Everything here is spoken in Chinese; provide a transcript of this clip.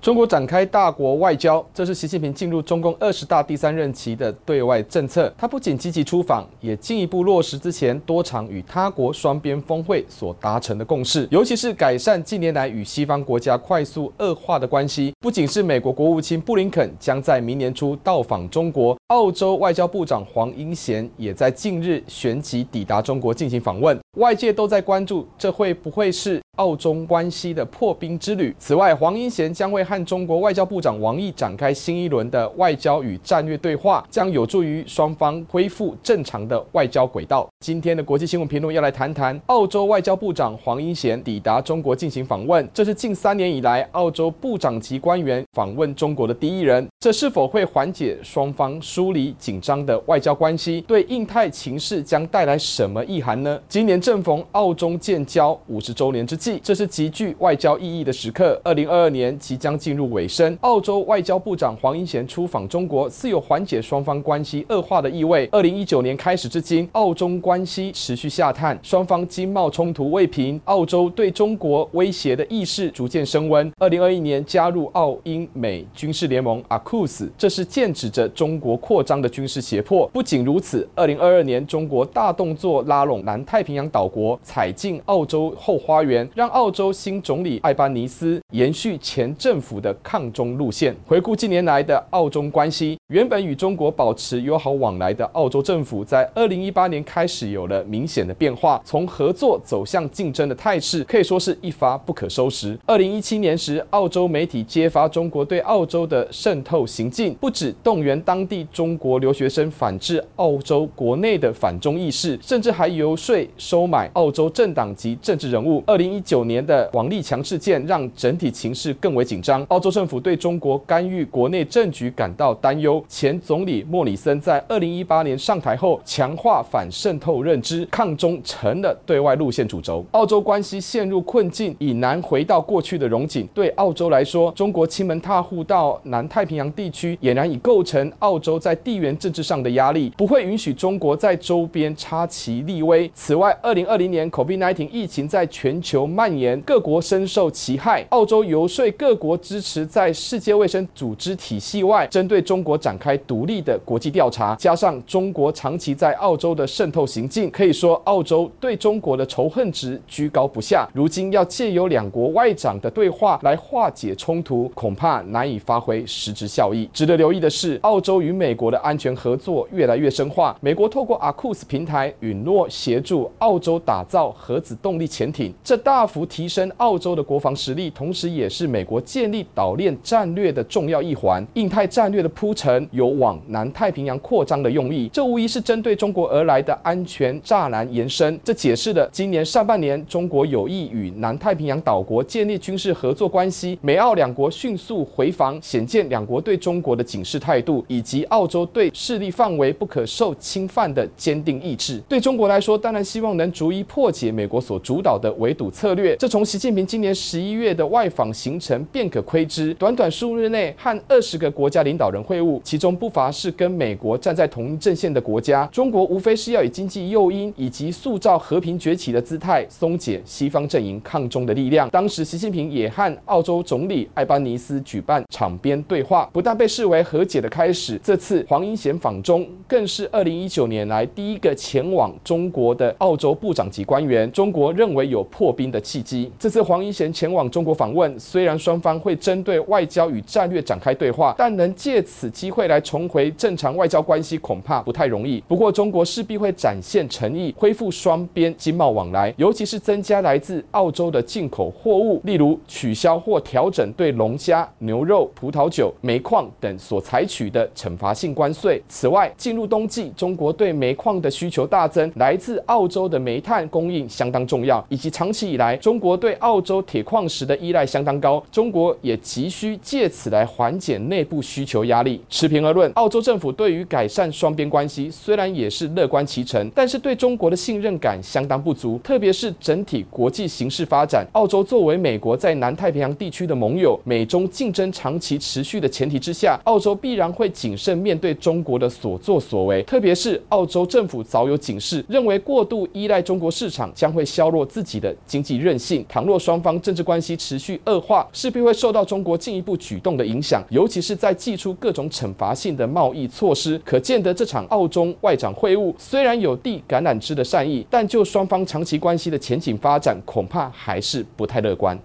中国展开大国外交，这是习近平进入中共二十大第三任期的对外政策。他不仅积极出访，也进一步落实之前多场与他国双边峰会所达成的共识，尤其是改善近年来与西方国家快速恶化的关系。不仅是美国国务卿布林肯将在明年初到访中国，澳洲外交部长黄英贤也在近日旋即抵达中国进行访问。外界都在关注，这会不会是澳中关系的破冰之旅。此外，黄英贤将会和中国外交部长王毅展开新一轮的外交与战略对话，将有助于双方恢复正常的外交轨道。今天的国际新闻评论要来谈谈澳洲外交部长黄英贤抵达中国进行访问，这是近三年以来澳洲部长级官员访问中国的第一人。这是否会缓解双方疏离紧张的外交关系？对印太情势将带来什么意涵呢？今年正逢澳中建交五十周年之际。这是极具外交意义的时刻。二零二二年即将进入尾声，澳洲外交部长黄英贤出访中国，似有缓解双方关系恶化的意味。二零一九年开始至今，澳中关系持续下探，双方经贸冲突未平，澳洲对中国威胁的意识逐渐升温。二零二一年加入澳英美军事联盟 AUKUS，这是剑指着中国扩张的军事胁迫。不仅如此，二零二二年中国大动作拉拢南太平洋岛国，踩进澳洲后花园。让澳洲新总理艾班尼斯延续前政府的抗中路线。回顾近年来的澳中关系，原本与中国保持友好往来的澳洲政府，在二零一八年开始是有了明显的变化，从合作走向竞争的态势，可以说是一发不可收拾。二零一七年时，澳洲媒体揭发中国对澳洲的渗透行径，不止动员当地中国留学生反制澳洲国内的反中意识，甚至还游说收买澳洲政党及政治人物。二零一九年的王立强事件让整体情势更为紧张，澳洲政府对中国干预国内政局感到担忧。前总理莫里森在二零一八年上台后，强化反渗透后认知，抗中成了对外路线主轴。澳洲关系陷入困境，已难回到过去的荣景。对澳洲来说，中国亲门踏户到南太平洋地区，俨然已构成澳洲在地缘政治上的压力，不会允许中国在周边插旗立威。此外，二零二零年 COVID-19 疫情在全球蔓延。各国深受其害，澳洲游说各国支持在世界卫生组织体系外针对中国展开独立的国际调查，加上中国长期在澳洲的渗透性行径，可以说澳洲对中国的仇恨值居高不下。如今要借由两国外长的对话来化解冲突，恐怕难以发挥实质效益。值得留意的是，澳洲与美国的安全合作越来越深化，美国透过 AUKUS 平台允诺协助澳洲打造核子动力潜艇，这大幅。提升澳洲的国防实力，同时也是美国建立岛链战略的重要一环。印太战略的铺陈有往南太平洋扩张的用意，这无疑是针对中国而来的安全栅栏延伸。这解释了今年上半年中国有意与南太平洋岛国建立军事合作关系，美澳两国迅速回防，显见两国对中国的警示态度，以及澳洲对势力范围不可受侵犯的坚定意志。对中国来说，当然希望能逐一破解美国所主导的围堵策略。这从习近平今年十一月的外访行程便可窥知，短短数日内和二十个国家领导人会晤，其中不乏是跟美国站在同一阵线的国家。中国无非是要以经济诱因以及塑造和平崛起的姿态，松解西方阵营抗中的力量。当时习近平也和澳洲总理艾班尼斯举办场边对话，不但被视为和解的开始，这次黄英贤访中更是二零一九年来第一个前往中国的澳洲部长级官员。中国认为有破冰的契机。这次黄英贤前往中国访问，虽然双方会针对外交与战略展开对话，但能借此机会来重回正常外交关系，恐怕不太容易。不过，中国势必会展现诚意，恢复双边经贸往来，尤其是增加来自澳洲的进口货物，例如取消或调整对龙虾、牛肉、葡萄酒、煤矿等所采取的惩罚性关税。此外，进入冬季，中国对煤矿的需求大增，来自澳洲的煤炭供应相当重要，以及长期以来中国。对澳洲铁矿石的依赖相当高，中国也急需借此来缓解内部需求压力。持平而论，澳洲政府对于改善双边关系虽然也是乐观其成，但是对中国的信任感相当不足，特别是整体国际形势发展，澳洲作为美国在南太平洋地区的盟友，美中竞争长期持续的前提之下，澳洲必然会谨慎面对中国的所作所为，特别是澳洲政府早有警示，认为过度依赖中国市场将会削弱自己的经济韧性，倘若双方政治关系持续恶化，势必会受到中国进一步举动的影响，尤其是在祭出各种惩罚性的贸易措施。可见得这场澳中外长会晤虽然有地橄榄枝的善意，但就双方长期关系的前景发展，恐怕还是不太乐观。